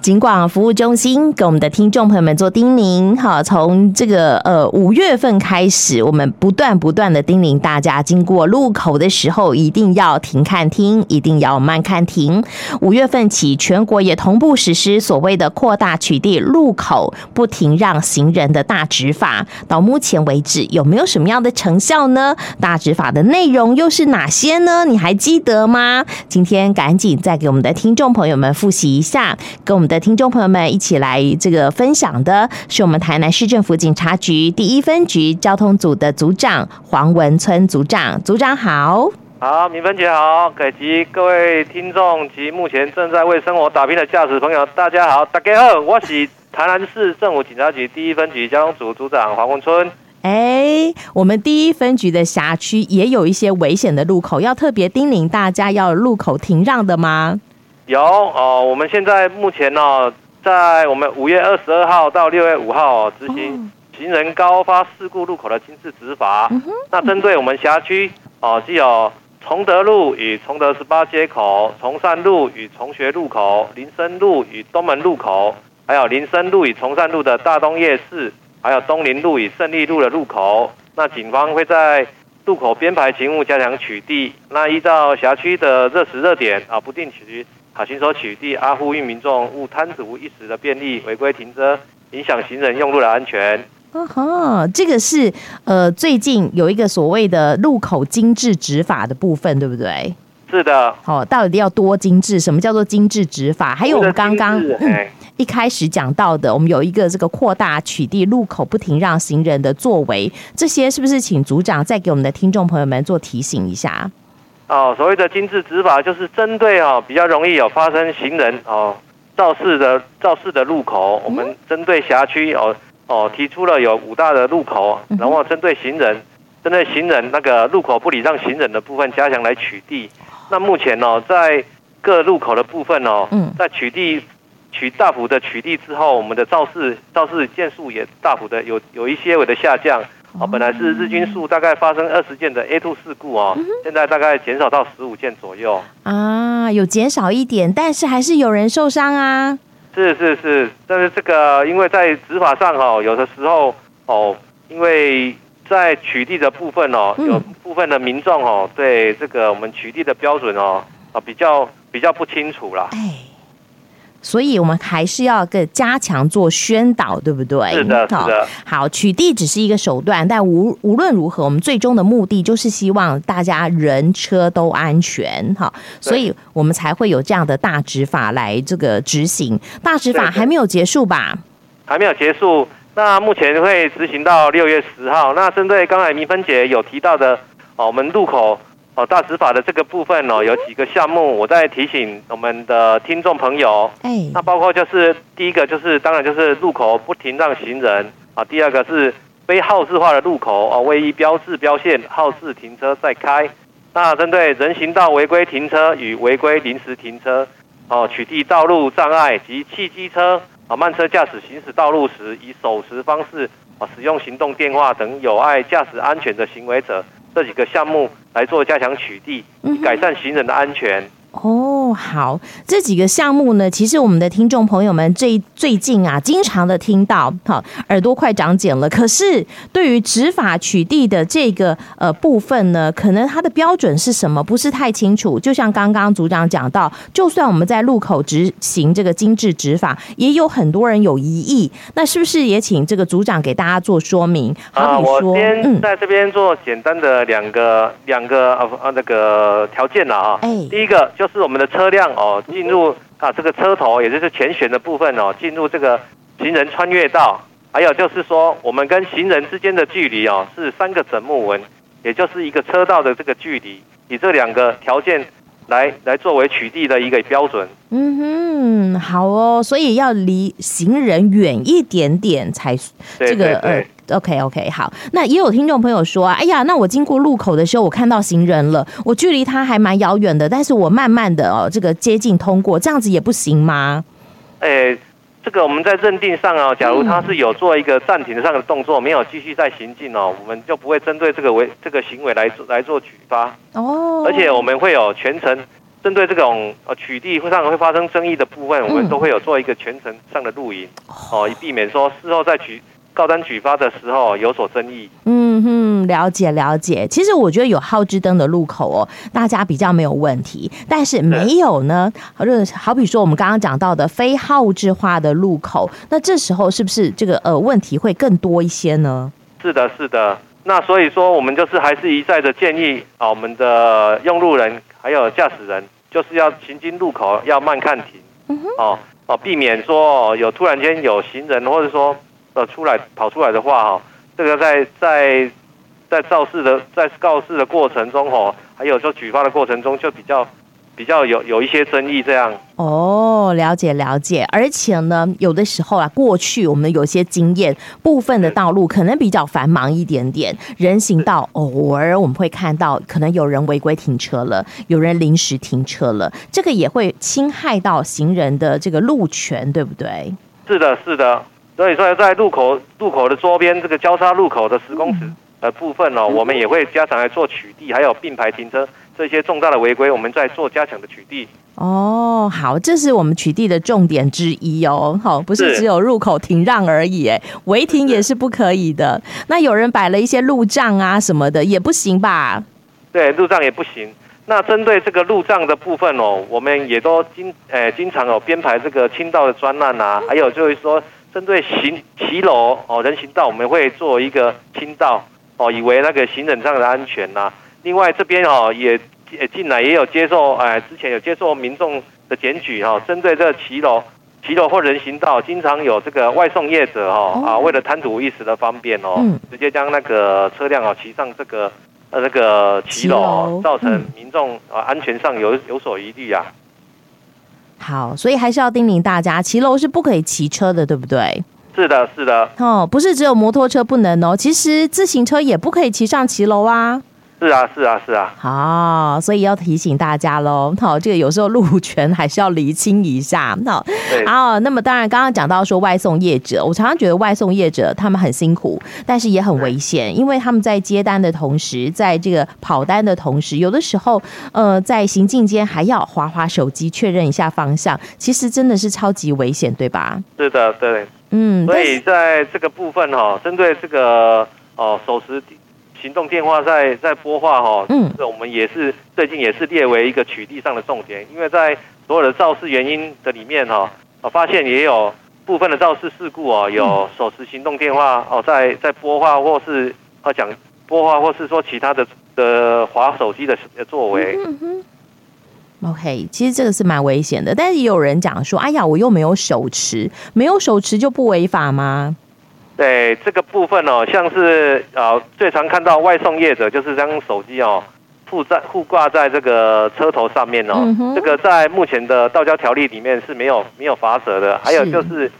尽管服务中心给我们的听众朋友们做叮咛，哈，从这个呃五月份开始，我们不断不断的叮咛大家，经过路口的时候一定要停看听，一定要慢看停。五月份起，全国也同步实施所谓的扩大取缔路口不停让行人的大执法。到目前为止，有没有什么样的成效呢？大执法的内容又是哪些呢？你还记得吗？今天赶紧再给我们的听众朋友们复习一下，跟我们。的听众朋友们，一起来这个分享的是我们台南市政府警察局第一分局交通组的组长黄文村组长，组长好，好，明芬姐好，以及各位听众及目前正在为生活打拼的驾驶朋友，大家好，大家好，我是台南市政府警察局第一分局交通组组长黄文村。哎，我们第一分局的辖区也有一些危险的路口，要特别叮咛大家要路口停让的吗？有哦，我们现在目前呢，在我们五月二十二号到六月五号执行行人高发事故路口的精致执法。那针对我们辖区哦，是有崇德路与崇德十八街口、崇善路与崇学路口、林森路与东门路口，还有林森路与崇善路的大东夜市，还有东林路与胜利路的路口。那警方会在路口编排勤务，加强取缔。那依照辖区的热时热点啊，不定期。好，行手取缔，阿呼吁民众勿贪图一时的便利，违规停车，影响行人用路的安全。哦吼，这个是呃，最近有一个所谓的路口精致执法的部分，对不对？是的。好，到底要多精致？什么叫做精致执法？还有我们刚刚、嗯、一开始讲到的，我们有一个这个扩大取缔路口不停让行人的作为，这些是不是请组长再给我们的听众朋友们做提醒一下？哦，所谓的精致执法，就是针对哦比较容易有发生行人哦肇事的肇事的路口，我们针对辖区哦哦提出了有五大的路口，然后针对行人，针对行人那个路口不礼让行人的部分加强来取缔。那目前哦在各路口的部分哦，在取缔取大幅的取缔之后，我们的肇事肇事件数也大幅的有有一些微的下降。哦，本来是日均数大概发生二十件的 A two 事故哦，现在大概减少到十五件左右啊，有减少一点，但是还是有人受伤啊。是是是，但是这个因为在执法上哦，有的时候哦，因为在取缔的部分哦，有部分的民众哦，对这个我们取缔的标准哦，啊比较比较不清楚啦。所以，我们还是要个加强做宣导，对不对？是的，是的。好，取缔只是一个手段，但无无论如何，我们最终的目的就是希望大家人车都安全，哈。所以我们才会有这样的大执法来这个执行。大执法还没有结束吧？还没有结束。那目前会执行到六月十号。那针对刚才明芬姐有提到的，哦，我们路口。哦，大执法的这个部分哦，有几个项目，我再提醒我们的听众朋友。哎，那包括就是第一个就是当然就是路口不停让行人啊，第二个是非号志化的路口哦，未依标志标线号志停车再开。那针对人行道违规停车与违规临时停车哦，取缔道路障碍及汽机车啊慢车驾驶行驶道路时以手持方式啊使用行动电话等有碍驾驶安全的行为者。这几个项目来做加强取缔，以改善行人的安全。哦，好，这几个项目呢，其实我们的听众朋友们最最近啊，经常的听到，好，耳朵快长茧了。可是对于执法取缔的这个呃部分呢，可能它的标准是什么，不是太清楚。就像刚刚组长讲到，就算我们在路口执行这个精致执法，也有很多人有疑义。那是不是也请这个组长给大家做说明？啊，我先在这边做简单的两个、嗯、两个呃呃那个条件了啊。哎，第一个。就是我们的车辆哦，进入啊这个车头，也就是前悬的部分哦，进入这个行人穿越道，还有就是说，我们跟行人之间的距离哦是三个整木纹，也就是一个车道的这个距离，以这两个条件来来作为取缔的一个标准。嗯哼，好哦，所以要离行人远一点点才这个呃。OK OK 好，那也有听众朋友说，哎呀，那我经过路口的时候，我看到行人了，我距离他还蛮遥远的，但是我慢慢的哦，这个接近通过，这样子也不行吗？哎，这个我们在认定上哦，假如他是有做一个暂停上的动作，没有继续再行进哦，我们就不会针对这个为这个行为来做来做举发哦，而且我们会有全程针对这种呃取缔会上会发生争议的部分，我们都会有做一个全程上的录影，哦，以避免说事后再举告单举发的时候有所争议。嗯哼，了解了解。其实我觉得有号志灯的路口哦，大家比较没有问题，但是没有呢，就好比说我们刚刚讲到的非号志化的路口，那这时候是不是这个呃问题会更多一些呢？是的，是的。那所以说，我们就是还是一再的建议啊，我们的用路人还有驾驶人，就是要行经路口要慢看停，哦哦，避免说有突然间有行人或者说呃出来跑出来的话哈，这个在在在肇事的在告示的过程中哦，还有说举发的过程中就比较。比较有有一些争议，这样哦，了解了解，而且呢，有的时候啊，过去我们有些经验，部分的道路可能比较繁忙一点点，人行道偶尔我们会看到，可能有人违规停车了，有人临时停车了，这个也会侵害到行人的这个路权，对不对？是的，是的，所以说在路口路口的周边这个交叉路口的十公尺的部分哦，嗯、我们也会加强来做取缔，还有并排停车。这些重大的违规，我们在做加强的取缔。哦，好，这是我们取缔的重点之一哦。好，不是只有入口停让而已，哎，违停也是不可以的。那有人摆了一些路障啊什么的，也不行吧？对，路障也不行。那针对这个路障的部分哦，我们也都经诶经常有编排这个清道的专案啊，还有就是说，针对行骑楼哦人行道，我们会做一个清道哦，以为那个行人上的安全呐、啊。另外这边哦也也进来也有接受哎，之前有接受民众的检举哈，针对这个骑楼、骑楼或人行道，经常有这个外送业者哈啊，为了贪图一时的方便哦，直接将那个车辆哦骑上这个呃那个骑楼，造成民众啊安全上有有所疑虑啊。好，所以还是要叮咛大家，骑楼是不可以骑车的，对不对？是的，是的。哦，不是只有摩托车不能哦，其实自行车也不可以骑上骑楼啊。是啊，是啊，是啊。好，所以要提醒大家喽。好，这个有时候路权还是要厘清一下。好，啊。那么当然，刚刚讲到说外送业者，我常常觉得外送业者他们很辛苦，但是也很危险，因为他们在接单的同时，在这个跑单的同时，有的时候呃在行进间还要滑滑手机确认一下方向，其实真的是超级危险，对吧？是的，对。嗯，所以在这个部分哈，针对这个哦手持。行动电话在在播话哈，嗯，这我们也是最近也是列为一个取缔上的重点，因为在所有的肇事原因的里面哈，我发现也有部分的肇事事故哦，有手持行动电话哦，在在播话或是啊讲播话或是说其他的的滑手机的作为。嗯哼。OK，其实这个是蛮危险的，但是也有人讲说，哎呀，我又没有手持，没有手持就不违法吗？对这个部分哦，像是啊，最常看到外送业者就是将手机哦附在附挂在这个车头上面哦，这个在目前的道交条例里面是没有没有罚则的。还有就是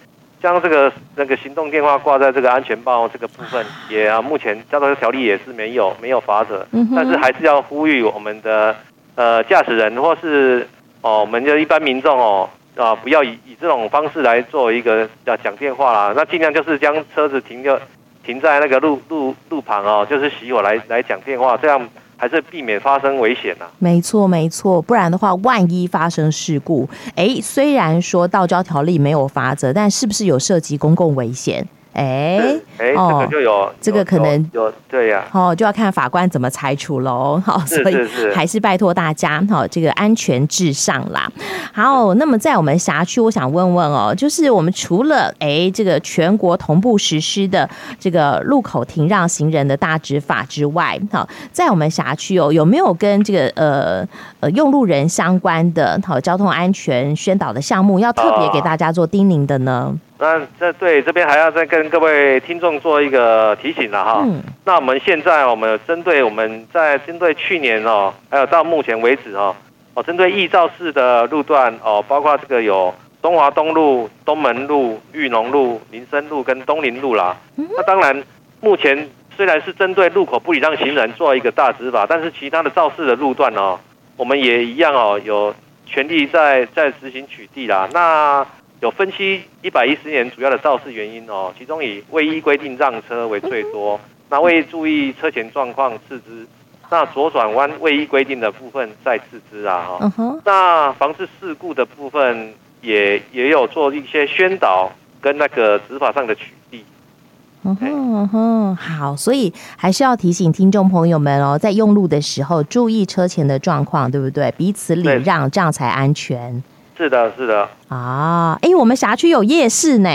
将这个那个行动电话挂在这个安全帽这个部分，也啊目前道交条例也是没有没有罚则，嗯、但是还是要呼吁我们的呃驾驶人或是哦我们的一般民众哦。啊，不要以以这种方式来做一个要讲电话啦，那尽量就是将车子停个停在那个路路路旁哦，就是熄火来来讲电话，这样还是避免发生危险呐。没错没错，不然的话，万一发生事故，哎，虽然说道交条例没有罚则，但是不是有涉及公共危险？哎，哎，这个就有，这个可能有，对呀，哦，就要看法官怎么裁处喽。好，所以还是拜托大家，好，这个安全至上啦。好，那么在我们辖区，我想问问哦，就是我们除了哎这个全国同步实施的这个路口停让行人的大执法之外，好，在我们辖区哦，有没有跟这个呃呃用路人相关的好交通安全宣导的项目，要特别给大家做叮咛的呢？那这对这边还要再跟各位听众做一个提醒了哈。嗯。那我们现在我们针对我们在针对去年哦，还有到目前为止哦，哦针对易肇事的路段哦，包括这个有东华东路、东门路、裕农路、林森路跟东林路啦。那当然，目前虽然是针对路口不礼让行人做一个大执法，但是其他的肇事的路段哦，我们也一样哦，有权利在在执行取缔啦。那有分析一百一十年主要的肇事原因哦，其中以未依规定让车为最多，那未注意车前状况次之那左转弯位移规定的部分再次之啊。那防治事故的部分也也有做一些宣导跟那个执法上的取缔。嗯哼嗯哼，好，所以还是要提醒听众朋友们哦，在用路的时候注意车前的状况，对不对？彼此礼让，这样才安全。是的，是的。啊，哎，我们辖区有夜市呢。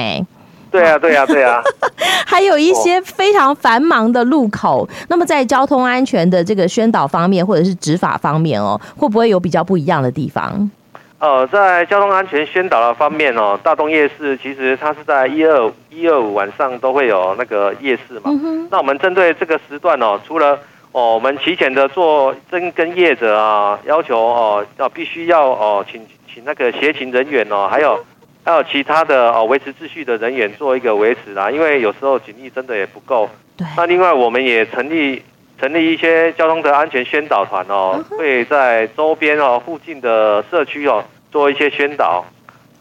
对啊，对啊，对啊。还有一些非常繁忙的路口，哦、那么在交通安全的这个宣导方面，或者是执法方面哦，会不会有比较不一样的地方？呃，在交通安全宣导的方面哦，大东夜市其实它是在一二一二五晚上都会有那个夜市嘛。嗯、那我们针对这个时段哦，除了哦，我们提前的做跟跟业者啊要求哦，要必须要哦，请请那个协勤人员哦，还有还有其他的哦维持秩序的人员做一个维持啦，因为有时候警力真的也不够。对。那另外我们也成立。成立一些交通的安全宣导团哦，会在周边哦、附近的社区哦做一些宣导。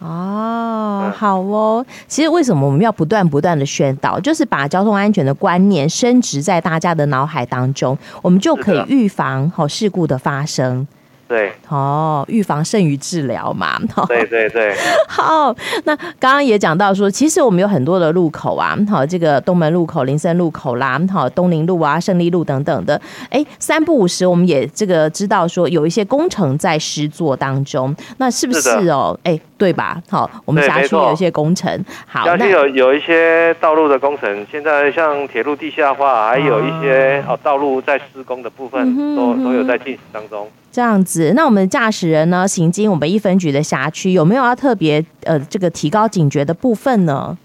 哦，好哦。其实为什么我们要不断不断的宣导，就是把交通安全的观念深植在大家的脑海当中，我们就可以预防好事故的发生。对，哦，预防胜于治疗嘛。对对对。好，那刚刚也讲到说，其实我们有很多的路口啊，好，这个东门路口、林森路口啦，好，东宁路啊、胜利路等等的。哎，三不五时，我们也这个知道说有一些工程在施作当中，那是不是哦？哎，对吧？好，我们辖区有一些工程，好，辖区有有一些道路的工程，现在像铁路地下化，还有一些哦道路在施工的部分，嗯、都都有在进行当中。这样子，那我们我们驾驶人呢，行经我们一分局的辖区，有没有要特别呃这个提高警觉的部分呢？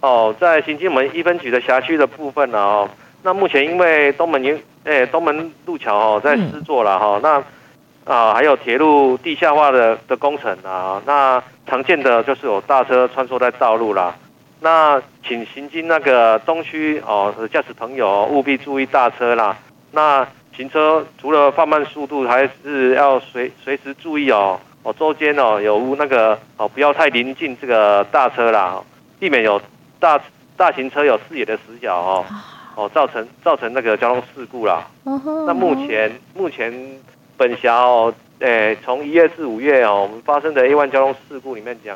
哦，在行经我们一分局的辖区的部分呢，哦，那目前因为东门诶、东门路桥哦在施作了哈，嗯、那啊还有铁路地下化的的工程啊，那常见的就是有大车穿梭在道路啦，那请行经那个东区哦驾驶朋友务必注意大车啦，那。行车除了放慢速度，还是要随随时注意哦哦，周间哦有那个哦，不要太临近这个大车啦，避免有大大型车有视野的死角哦哦，造成造成那个交通事故啦。那目前目前本辖哦，诶，从一月至五月哦，我们发生的 A 万交通事故里面讲，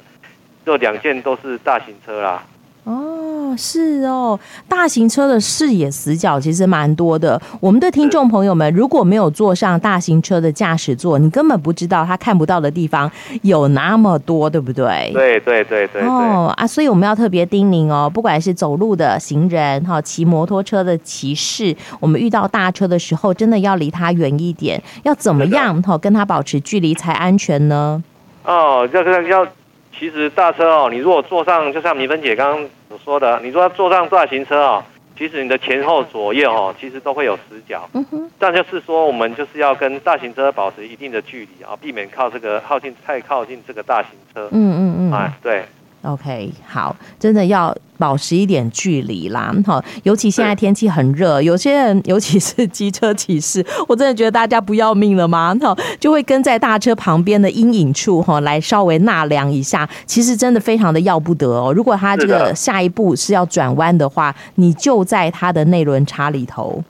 这两件都是大型车啦。哦，是哦，大型车的视野死角其实蛮多的。我们的听众朋友们，如果没有坐上大型车的驾驶座，你根本不知道他看不到的地方有那么多，对不对？对对对对。哦啊，所以我们要特别叮咛哦，不管是走路的行人哈，骑摩托车的骑士，我们遇到大车的时候，真的要离他远一点。要怎么样哈，跟他保持距离才安全呢？哦，要要要。其实大车哦，你如果坐上，就像明芬姐刚刚所说的，你说坐上大型车哦，其实你的前后左右哦，其实都会有死角。嗯哼。这样就是说，我们就是要跟大型车保持一定的距离啊，避免靠这个靠近太靠近这个大型车。嗯嗯嗯。哎，对。OK，好，真的要保持一点距离啦，哈，尤其现在天气很热，有些人，尤其是机车骑士，我真的觉得大家不要命了吗？哈，就会跟在大车旁边的阴影处哈，来稍微纳凉一下，其实真的非常的要不得哦。如果他这个下一步是要转弯的话，你就在他的内轮差里头。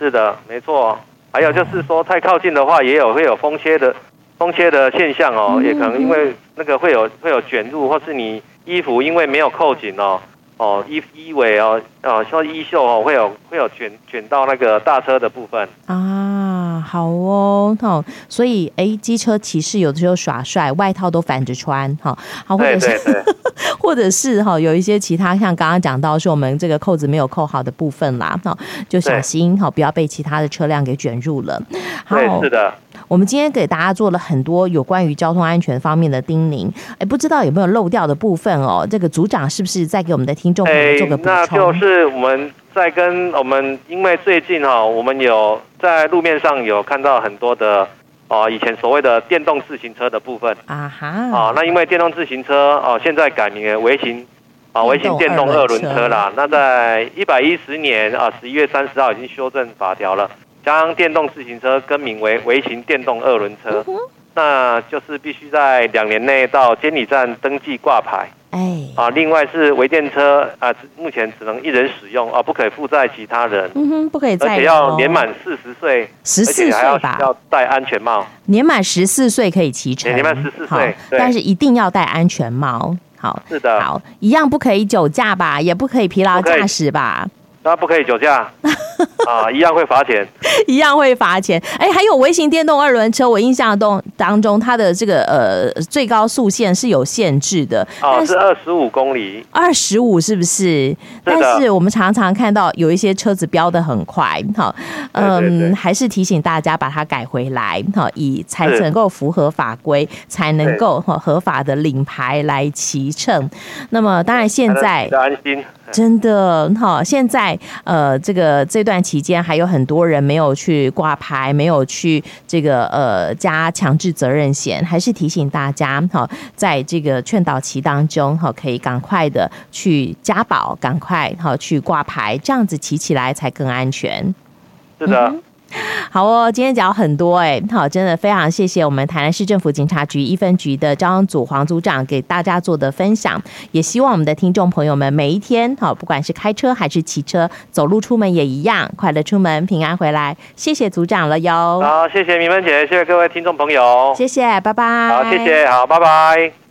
是的，没错。还有就是说，太靠近的话，也有会有风切的风切的现象哦，嗯、也可能因为那个会有会有卷入，或是你。衣服因为没有扣紧哦，哦衣衣尾哦，哦说衣袖哦会有会有卷卷到那个大车的部分啊，好哦，好，所以哎，机车骑士有的时候耍帅，外套都反着穿，哈，好，或者是对对对或者是哈，有一些其他像刚刚讲到说我们这个扣子没有扣好的部分啦，哈，就小心哈，不要被其他的车辆给卷入了。好，是的。我们今天给大家做了很多有关于交通安全方面的叮咛，哎，不知道有没有漏掉的部分哦？这个组长是不是再给我们的听众朋友做个补充？那就是我们在跟我们，因为最近哈，我们有在路面上有看到很多的哦，以前所谓的电动自行车的部分啊哈，啊，那因为电动自行车哦，现在改名为微型啊，微型电动二轮车啦。那在一百一十年啊，十一月三十号已经修正法条了。将电动自行车更名为微型电动二轮车，那就是必须在两年内到监理站登记挂牌。哎，啊，另外是微电车啊，目前只能一人使用啊，不可以负载其他人。嗯哼，不可以载。而且要年满四十岁，十四岁吧，要戴安全帽。年满十四岁可以骑车，年满十四岁，但是一定要戴安全帽。好，是的，好，一样不可以酒驾吧，也不可以疲劳驾驶吧。那不可以酒驾 啊，一样会罚钱，一样会罚钱。哎，还有微型电动二轮车，我印象中当中它的这个呃最高速限是有限制的，哦，是二十五公里，二十五是不是？是但是我们常常看到有一些车子飙得很快，好，嗯，还是提醒大家把它改回来，好，以才能够符合法规，才能够合法的领牌来骑乘。那么当然现在安心。真的好，现在呃，这个这段期间还有很多人没有去挂牌，没有去这个呃加强制责任险，还是提醒大家哈，在这个劝导期当中哈，可以赶快的去加保，赶快哈去挂牌，这样子骑起来才更安全。是的。嗯 好哦，今天讲很多哎，好，真的非常谢谢我们台南市政府警察局一分局的交通组黄组长给大家做的分享，也希望我们的听众朋友们每一天好，不管是开车还是骑车，走路出门也一样，快乐出门，平安回来。谢谢组长了哟。好，谢谢明芬姐，谢谢各位听众朋友，谢谢，拜拜。好，谢谢，好，拜拜。